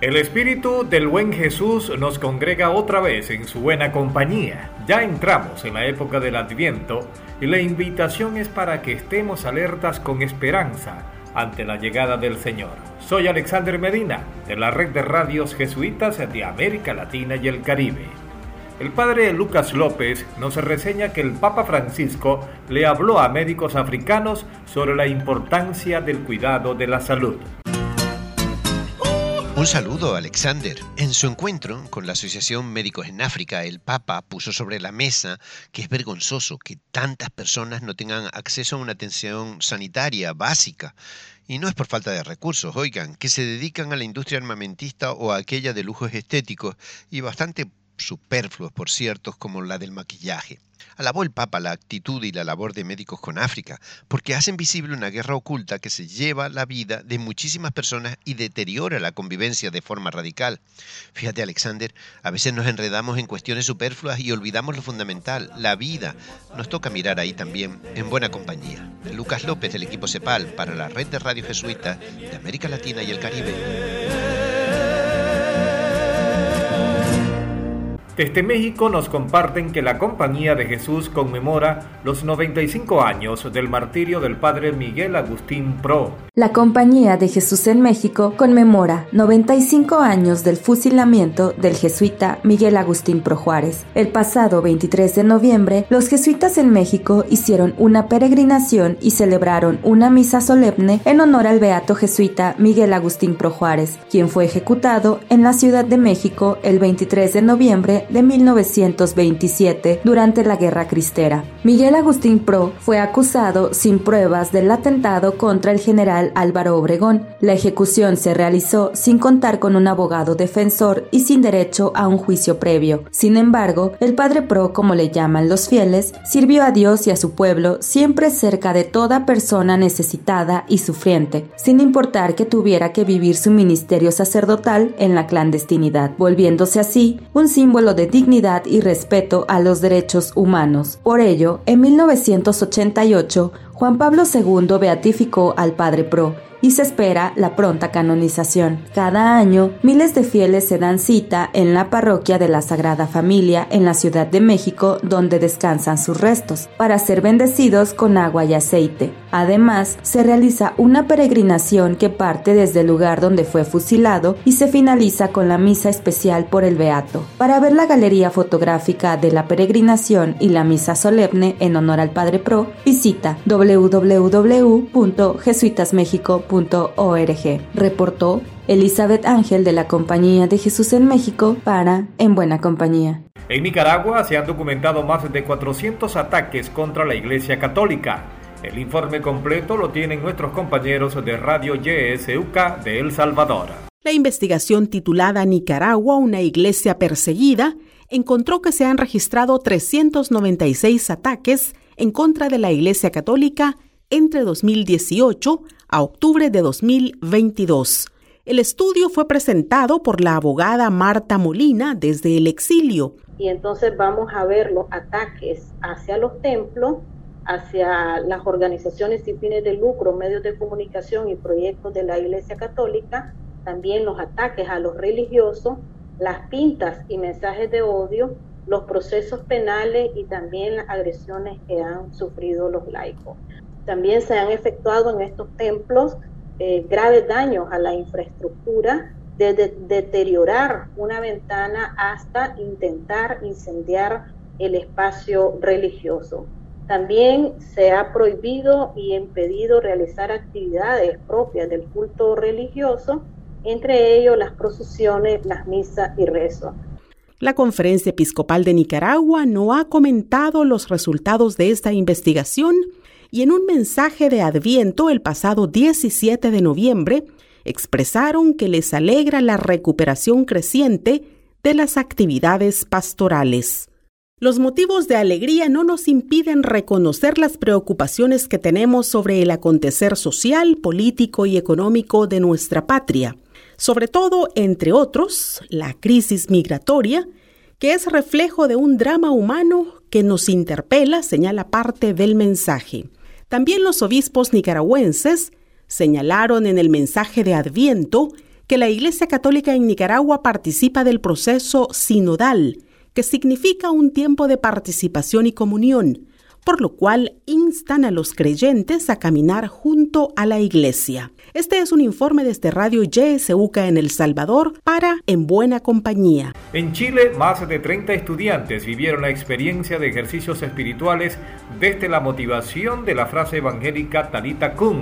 El Espíritu del buen Jesús nos congrega otra vez en su buena compañía. Ya entramos en la época del Adviento y la invitación es para que estemos alertas con esperanza ante la llegada del Señor. Soy Alexander Medina, de la red de radios jesuitas de América Latina y el Caribe. El padre Lucas López nos reseña que el Papa Francisco le habló a médicos africanos sobre la importancia del cuidado de la salud. Un saludo, Alexander. En su encuentro con la Asociación Médicos en África, el Papa puso sobre la mesa que es vergonzoso que tantas personas no tengan acceso a una atención sanitaria básica. Y no es por falta de recursos, oigan, que se dedican a la industria armamentista o a aquella de lujos estéticos y bastante superfluos, por cierto, como la del maquillaje. Alabó el Papa la actitud y la labor de médicos con África, porque hacen visible una guerra oculta que se lleva la vida de muchísimas personas y deteriora la convivencia de forma radical. Fíjate, Alexander, a veces nos enredamos en cuestiones superfluas y olvidamos lo fundamental, la vida. Nos toca mirar ahí también, en buena compañía. Lucas López del equipo CEPAL para la red de radio jesuita de América Latina y el Caribe. Desde México nos comparten que la Compañía de Jesús conmemora los 95 años del martirio del Padre Miguel Agustín Pro. La Compañía de Jesús en México conmemora 95 años del fusilamiento del jesuita Miguel Agustín Pro Juárez. El pasado 23 de noviembre, los jesuitas en México hicieron una peregrinación y celebraron una misa solemne en honor al beato jesuita Miguel Agustín Pro Juárez, quien fue ejecutado en la Ciudad de México el 23 de noviembre de 1927 durante la Guerra Cristera. Miguel Agustín Pro fue acusado sin pruebas del atentado contra el general Álvaro Obregón. La ejecución se realizó sin contar con un abogado defensor y sin derecho a un juicio previo. Sin embargo, el padre Pro, como le llaman los fieles, sirvió a Dios y a su pueblo siempre cerca de toda persona necesitada y sufriente, sin importar que tuviera que vivir su ministerio sacerdotal en la clandestinidad, volviéndose así un símbolo de dignidad y respeto a los derechos humanos. Por ello, en 1988, Juan Pablo II beatificó al Padre Pro y se espera la pronta canonización. Cada año, miles de fieles se dan cita en la parroquia de la Sagrada Familia en la Ciudad de México, donde descansan sus restos, para ser bendecidos con agua y aceite. Además, se realiza una peregrinación que parte desde el lugar donde fue fusilado y se finaliza con la misa especial por el Beato. Para ver la galería fotográfica de la peregrinación y la misa solemne en honor al Padre Pro, visita Reportó Elizabeth Ángel de la Compañía de Jesús en México para En Buena Compañía. En Nicaragua se han documentado más de 400 ataques contra la Iglesia Católica el informe completo lo tienen nuestros compañeros de Radio YSUK de El Salvador. La investigación titulada Nicaragua, una iglesia perseguida, encontró que se han registrado 396 ataques en contra de la Iglesia Católica entre 2018 a octubre de 2022. El estudio fue presentado por la abogada Marta Molina desde el exilio. Y entonces vamos a ver los ataques hacia los templos hacia las organizaciones sin fines de lucro, medios de comunicación y proyectos de la Iglesia Católica, también los ataques a los religiosos, las pintas y mensajes de odio, los procesos penales y también las agresiones que han sufrido los laicos. También se han efectuado en estos templos eh, graves daños a la infraestructura, desde deteriorar una ventana hasta intentar incendiar el espacio religioso. También se ha prohibido y impedido realizar actividades propias del culto religioso, entre ellos las procesiones, las misas y rezos. La Conferencia Episcopal de Nicaragua no ha comentado los resultados de esta investigación y en un mensaje de Adviento el pasado 17 de noviembre, expresaron que les alegra la recuperación creciente de las actividades pastorales. Los motivos de alegría no nos impiden reconocer las preocupaciones que tenemos sobre el acontecer social, político y económico de nuestra patria, sobre todo, entre otros, la crisis migratoria, que es reflejo de un drama humano que nos interpela, señala parte del mensaje. También los obispos nicaragüenses señalaron en el mensaje de Adviento que la Iglesia Católica en Nicaragua participa del proceso sinodal, que significa un tiempo de participación y comunión, por lo cual instan a los creyentes a caminar junto a la Iglesia. Este es un informe desde Radio YSUCA en El Salvador para En Buena Compañía. En Chile, más de 30 estudiantes vivieron la experiencia de ejercicios espirituales desde la motivación de la frase evangélica Talita Cum.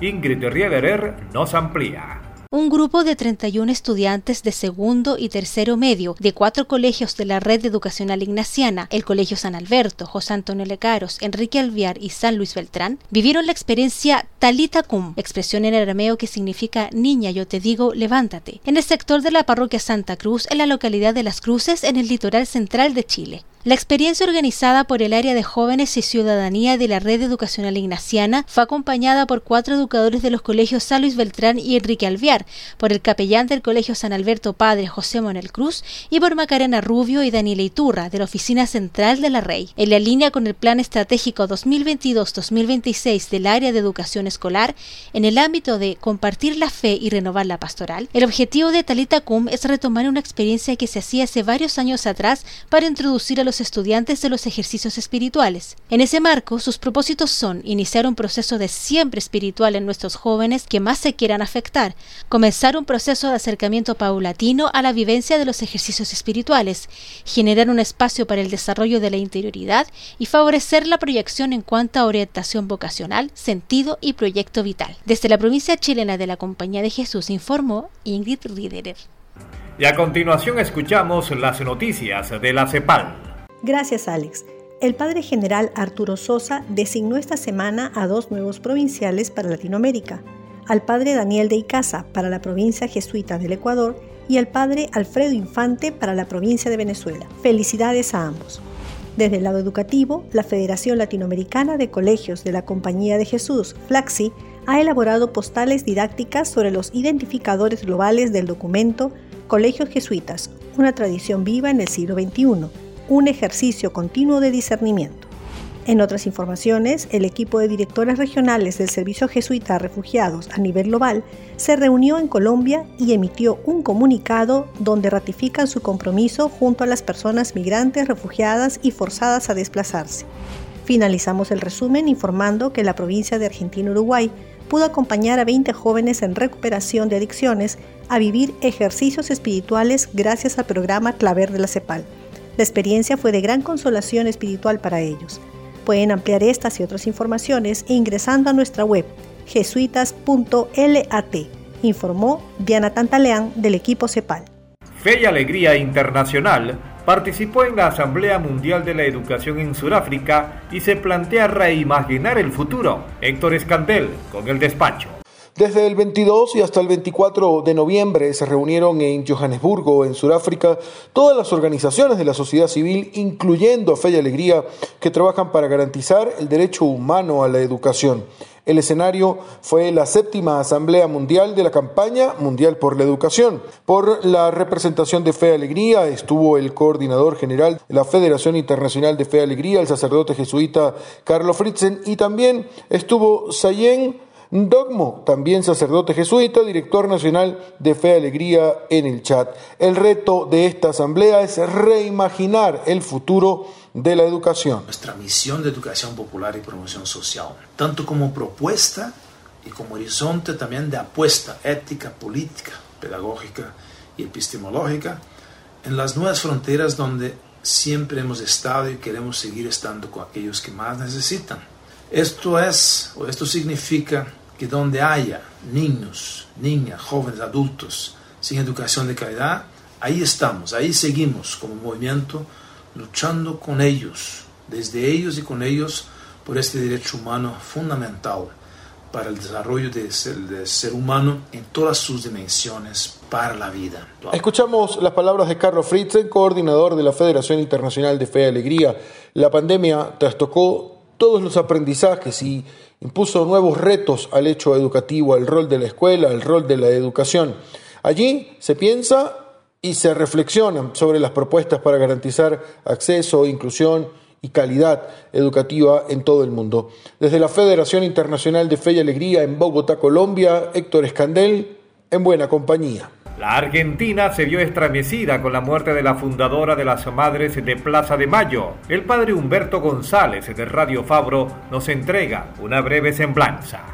Ingrid Riederer nos amplía un grupo de 31 estudiantes de segundo y tercero medio de cuatro colegios de la red educacional ignaciana, el Colegio San Alberto, José Antonio Lecaros, Enrique Alviar y San Luis Beltrán, vivieron la experiencia Talita Cum, expresión en arameo que significa niña, yo te digo, levántate, en el sector de la parroquia Santa Cruz, en la localidad de Las Cruces, en el litoral central de Chile. La experiencia organizada por el área de jóvenes y ciudadanía de la red educacional ignaciana fue acompañada por cuatro educadores de los colegios San Luis Beltrán y Enrique Alviar, por el capellán del colegio San Alberto Padre José Monel Cruz y por Macarena Rubio y Daniela Iturra de la oficina central de la Rey. En la línea con el plan estratégico 2022-2026 del área de educación escolar, en el ámbito de compartir la fe y renovar la pastoral, el objetivo de Talita Cum es retomar una experiencia que se hacía hace varios años atrás para introducir a los estudiantes de los ejercicios espirituales. En ese marco, sus propósitos son iniciar un proceso de siempre espiritual en nuestros jóvenes que más se quieran afectar, comenzar un proceso de acercamiento paulatino a la vivencia de los ejercicios espirituales, generar un espacio para el desarrollo de la interioridad y favorecer la proyección en cuanto a orientación vocacional, sentido y proyecto vital. Desde la provincia chilena de la Compañía de Jesús informó Ingrid Riederer. Y a continuación escuchamos las noticias de la CEPAL. Gracias, Alex. El padre general Arturo Sosa designó esta semana a dos nuevos provinciales para Latinoamérica, al padre Daniel de Icaza para la provincia jesuita del Ecuador y al padre Alfredo Infante para la provincia de Venezuela. Felicidades a ambos. Desde el lado educativo, la Federación Latinoamericana de Colegios de la Compañía de Jesús, FLAXI, ha elaborado postales didácticas sobre los identificadores globales del documento Colegios Jesuitas, una tradición viva en el siglo XXI un ejercicio continuo de discernimiento. En otras informaciones, el equipo de directores regionales del Servicio Jesuita a Refugiados a nivel global se reunió en Colombia y emitió un comunicado donde ratifican su compromiso junto a las personas migrantes, refugiadas y forzadas a desplazarse. Finalizamos el resumen informando que la provincia de Argentina-Uruguay pudo acompañar a 20 jóvenes en recuperación de adicciones a vivir ejercicios espirituales gracias al programa Claver de la CEPAL. La experiencia fue de gran consolación espiritual para ellos. Pueden ampliar estas y otras informaciones ingresando a nuestra web jesuitas.lat, informó Diana Tantaleán del equipo CEPAL. Fe y Alegría Internacional participó en la Asamblea Mundial de la Educación en Sudáfrica y se plantea reimaginar el futuro. Héctor Escandel con el despacho. Desde el 22 y hasta el 24 de noviembre se reunieron en Johannesburgo, en Sudáfrica, todas las organizaciones de la sociedad civil, incluyendo Fe y Alegría, que trabajan para garantizar el derecho humano a la educación. El escenario fue la séptima Asamblea Mundial de la Campaña Mundial por la Educación. Por la representación de Fe y Alegría estuvo el coordinador general de la Federación Internacional de Fe y Alegría, el sacerdote jesuita Carlo Fritzen, y también estuvo Sayen Dogmo, también sacerdote jesuita, director nacional de Fe y Alegría en el chat. El reto de esta asamblea es reimaginar el futuro de la educación. Nuestra misión de educación popular y promoción social, tanto como propuesta y como horizonte también de apuesta ética, política, pedagógica y epistemológica en las nuevas fronteras donde siempre hemos estado y queremos seguir estando con aquellos que más necesitan. Esto es, o esto significa donde haya niños, niñas, jóvenes, adultos sin educación de calidad, ahí estamos, ahí seguimos como movimiento luchando con ellos, desde ellos y con ellos por este derecho humano fundamental para el desarrollo del ser, humano en todas sus dimensiones para la vida. Escuchamos las palabras de Carlos Fritzen, coordinador de la Federación Internacional de Fe y Alegría. La pandemia trastocó todos los aprendizajes y impuso nuevos retos al hecho educativo, al rol de la escuela, al rol de la educación. Allí se piensa y se reflexiona sobre las propuestas para garantizar acceso, inclusión y calidad educativa en todo el mundo. Desde la Federación Internacional de Fe y Alegría en Bogotá, Colombia, Héctor Escandel, en buena compañía. La Argentina se vio estremecida con la muerte de la fundadora de las Madres de Plaza de Mayo. El padre Humberto González de Radio Fabro nos entrega una breve semblanza.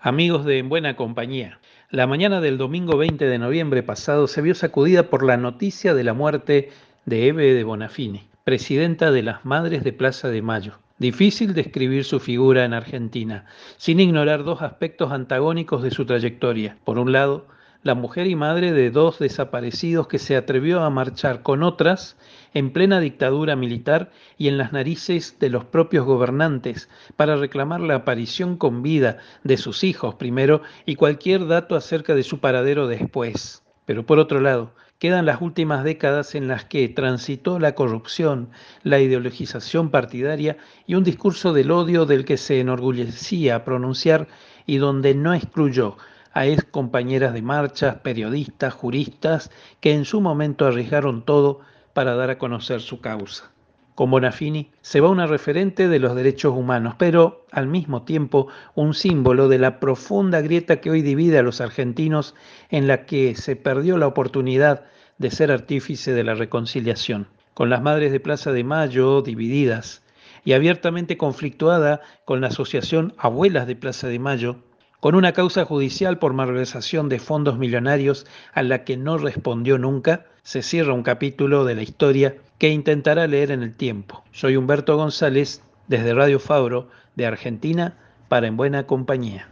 Amigos de En Buena Compañía, la mañana del domingo 20 de noviembre pasado se vio sacudida por la noticia de la muerte de Eve de Bonafini presidenta de las Madres de Plaza de Mayo. Difícil describir su figura en Argentina, sin ignorar dos aspectos antagónicos de su trayectoria. Por un lado, la mujer y madre de dos desaparecidos que se atrevió a marchar con otras en plena dictadura militar y en las narices de los propios gobernantes para reclamar la aparición con vida de sus hijos primero y cualquier dato acerca de su paradero después. Pero por otro lado, quedan las últimas décadas en las que transitó la corrupción, la ideologización partidaria y un discurso del odio del que se enorgullecía pronunciar y donde no excluyó a ex compañeras de marchas, periodistas, juristas, que en su momento arriesgaron todo para dar a conocer su causa. Con Bonafini se va una referente de los derechos humanos, pero al mismo tiempo un símbolo de la profunda grieta que hoy divide a los argentinos en la que se perdió la oportunidad de ser artífice de la reconciliación. Con las madres de Plaza de Mayo divididas y abiertamente conflictuada con la asociación Abuelas de Plaza de Mayo, con una causa judicial por malversación de fondos millonarios a la que no respondió nunca, se cierra un capítulo de la historia que intentará leer en el tiempo. Soy Humberto González desde Radio Fabro de Argentina para En Buena Compañía.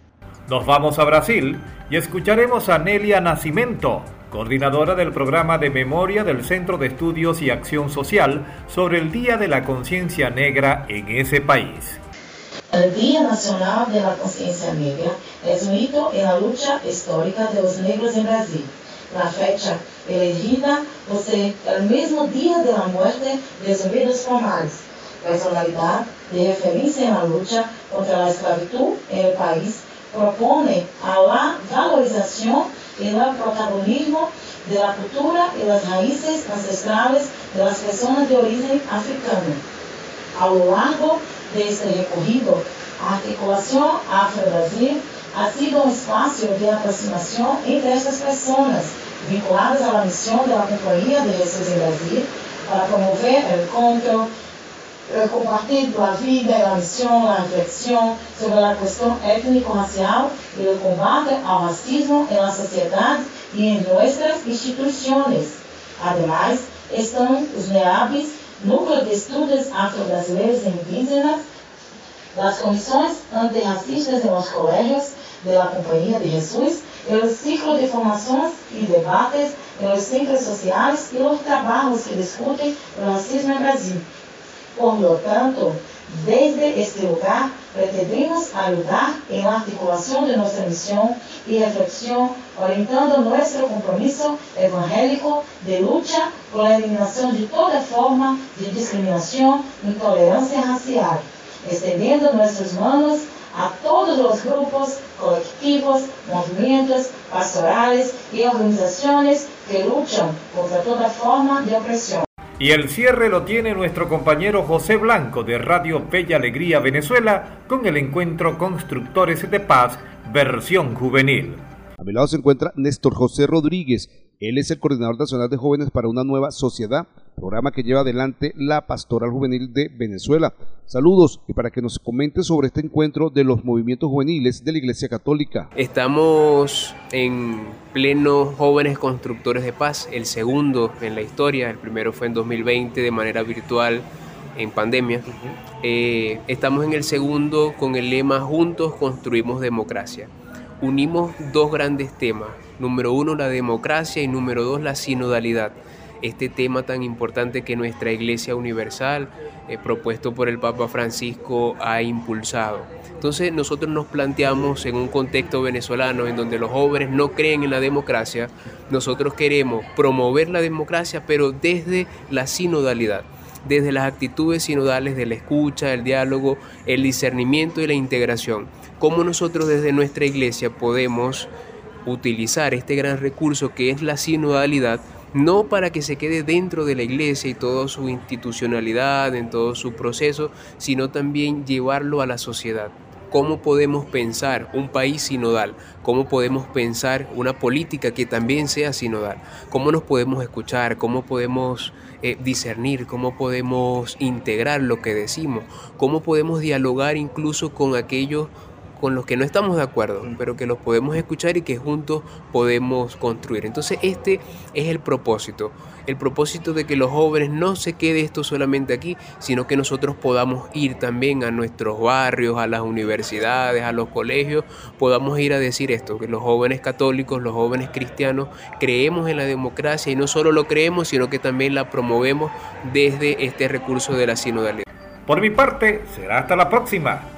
Nos vamos a Brasil y escucharemos a Nelia Nacimento, coordinadora del programa de memoria del Centro de Estudios y Acción Social sobre el Día de la Conciencia Negra en ese país. El Día Nacional de la Conciencia Negra es un hito en la lucha histórica de los negros en Brasil. La fecha elegida por ser el mismo día de la muerte de Zumbidos Palmares, personalidad de referencia en la lucha contra la esclavitud en el país, propone a la valorización y el protagonismo de la cultura y las raíces ancestrales de las personas de origen africano. A lo largo de este recorrido, a articulación Afro-Brasil ha sido un espacio de aproximación entre estas personas vinculadas a la misión de de Jesús en Brasil para promover el encuentro, el compartir la vida y la misión, la reflexión sobre la cuestión étnico-racial y el combate al racismo en la sociedad y en nuestras instituciones. Además, están los Núcleo de Estudios Afro-Brasileiros e Indígenas, las comisiones antirracistas en los colegios de la Compañía de Jesús, el ciclo de formaciones y debates los centros sociales y los trabajos que discuten el racismo en Brasil. Por lo tanto, desde este lugar pretendemos ayudar en la articulación de nuestra misión y reflexión, orientando nuestro compromiso evangélico de lucha por la eliminación de toda forma de discriminación e intolerancia racial, extendiendo nuestras manos a todos los grupos, colectivos, movimientos, pastorales y organizaciones que luchan contra toda forma de opresión. Y el cierre lo tiene nuestro compañero José Blanco de Radio Bella Alegría Venezuela con el encuentro Constructores de Paz versión juvenil. A mi lado se encuentra Néstor José Rodríguez. Él es el coordinador nacional de jóvenes para una nueva sociedad, programa que lleva adelante la Pastoral Juvenil de Venezuela. Saludos y para que nos comente sobre este encuentro de los movimientos juveniles de la Iglesia Católica. Estamos en pleno Jóvenes Constructores de Paz, el segundo en la historia, el primero fue en 2020 de manera virtual en pandemia. Eh, estamos en el segundo con el lema Juntos construimos democracia. Unimos dos grandes temas, número uno la democracia y número dos la sinodalidad este tema tan importante que nuestra Iglesia Universal, eh, propuesto por el Papa Francisco, ha impulsado. Entonces nosotros nos planteamos en un contexto venezolano en donde los jóvenes no creen en la democracia, nosotros queremos promover la democracia pero desde la sinodalidad desde las actitudes sinodales de la escucha, el diálogo, el discernimiento y la integración. Cómo nosotros desde nuestra iglesia podemos utilizar este gran recurso que es la sinodalidad, no para que se quede dentro de la iglesia y toda su institucionalidad, en todo su proceso, sino también llevarlo a la sociedad. Cómo podemos pensar un país sinodal, cómo podemos pensar una política que también sea sinodal, cómo nos podemos escuchar, cómo podemos eh, discernir, cómo podemos integrar lo que decimos, cómo podemos dialogar incluso con aquellos con los que no estamos de acuerdo, pero que los podemos escuchar y que juntos podemos construir. Entonces este es el propósito, el propósito de que los jóvenes no se quede esto solamente aquí, sino que nosotros podamos ir también a nuestros barrios, a las universidades, a los colegios, podamos ir a decir esto, que los jóvenes católicos, los jóvenes cristianos creemos en la democracia y no solo lo creemos, sino que también la promovemos desde este recurso de la sinodalidad. Por mi parte, será hasta la próxima.